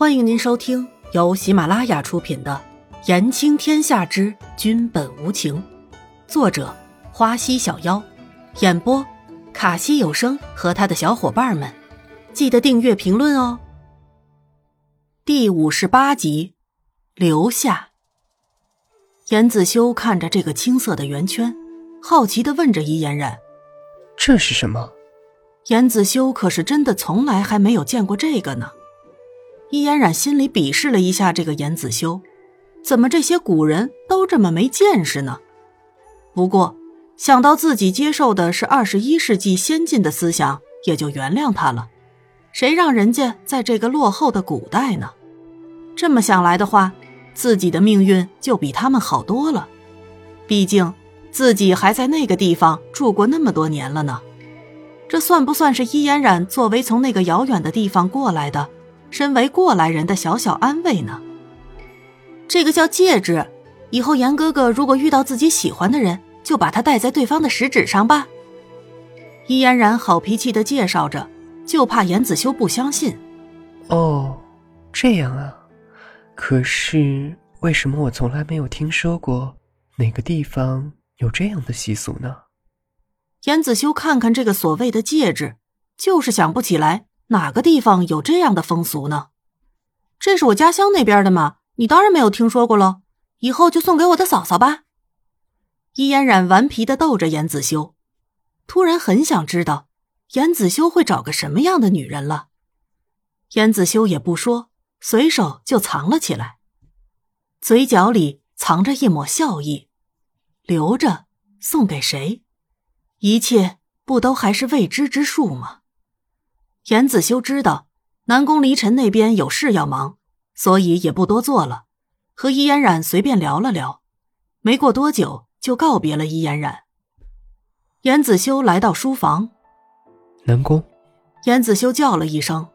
欢迎您收听由喜马拉雅出品的《言情天下之君本无情》，作者花溪小妖，演播卡西有声和他的小伙伴们。记得订阅、评论哦。第五十八集，留下。严子修看着这个青色的圆圈，好奇的问着伊嫣然：“这是什么？”严子修可是真的从来还没有见过这个呢。伊嫣然心里鄙视了一下这个严子修，怎么这些古人都这么没见识呢？不过想到自己接受的是二十一世纪先进的思想，也就原谅他了。谁让人家在这个落后的古代呢？这么想来的话，自己的命运就比他们好多了。毕竟自己还在那个地方住过那么多年了呢。这算不算是伊嫣然作为从那个遥远的地方过来的？身为过来人的小小安慰呢？这个叫戒指，以后严哥哥如果遇到自己喜欢的人，就把它戴在对方的食指上吧。伊嫣然好脾气的介绍着，就怕严子修不相信。哦，这样啊。可是为什么我从来没有听说过哪个地方有这样的习俗呢？严子修看看这个所谓的戒指，就是想不起来。哪个地方有这样的风俗呢？这是我家乡那边的嘛，你当然没有听说过喽。以后就送给我的嫂嫂吧。伊嫣然顽皮的逗着严子修，突然很想知道严子修会找个什么样的女人了。严子修也不说，随手就藏了起来，嘴角里藏着一抹笑意，留着送给谁？一切不都还是未知之数吗？严子修知道南宫离尘那边有事要忙，所以也不多做了，和伊嫣然随便聊了聊，没过多久就告别了伊嫣然。严子修来到书房，南宫，严子修叫了一声：“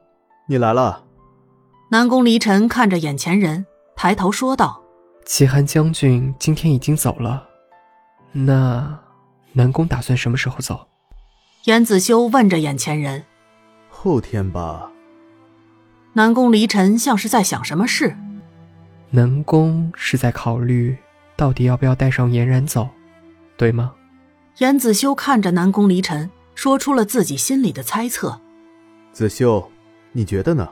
你来了。”南宫离尘看着眼前人，抬头说道：“齐寒将军今天已经走了，那南宫打算什么时候走？”严子修问着眼前人。后天吧。南宫离尘像是在想什么事。南宫是在考虑到底要不要带上颜然走，对吗？严子修看着南宫离尘，说出了自己心里的猜测。子修，你觉得呢？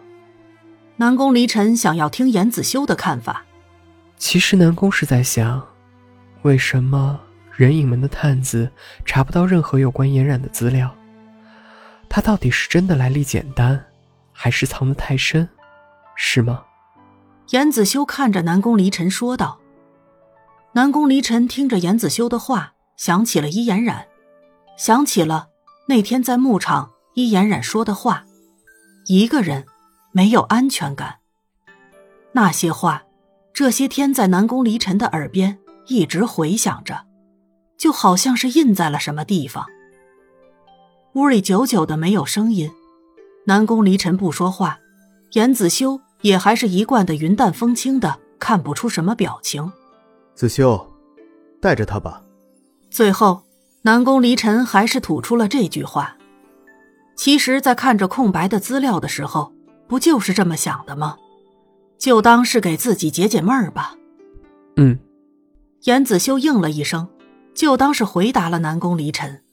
南宫离尘想要听严子修的看法。其实南宫是在想，为什么人影门的探子查不到任何有关颜染的资料？他到底是真的来历简单，还是藏得太深，是吗？严子修看着南宫离尘说道。南宫离尘听着严子修的话，想起了伊颜染，想起了那天在牧场伊颜染说的话：“一个人没有安全感。”那些话，这些天在南宫离尘的耳边一直回响着，就好像是印在了什么地方。屋里久久的没有声音，南宫离尘不说话，严子修也还是一贯的云淡风轻的，看不出什么表情。子修，带着他吧。最后，南宫离尘还是吐出了这句话。其实，在看着空白的资料的时候，不就是这么想的吗？就当是给自己解解闷儿吧。嗯，严子修应了一声，就当是回答了南宫离尘。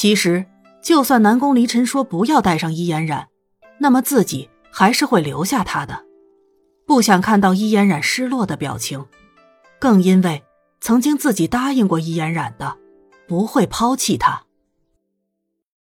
其实，就算南宫离尘说不要带上伊嫣染，那么自己还是会留下他的。不想看到伊嫣染失落的表情，更因为曾经自己答应过伊嫣染的，不会抛弃他。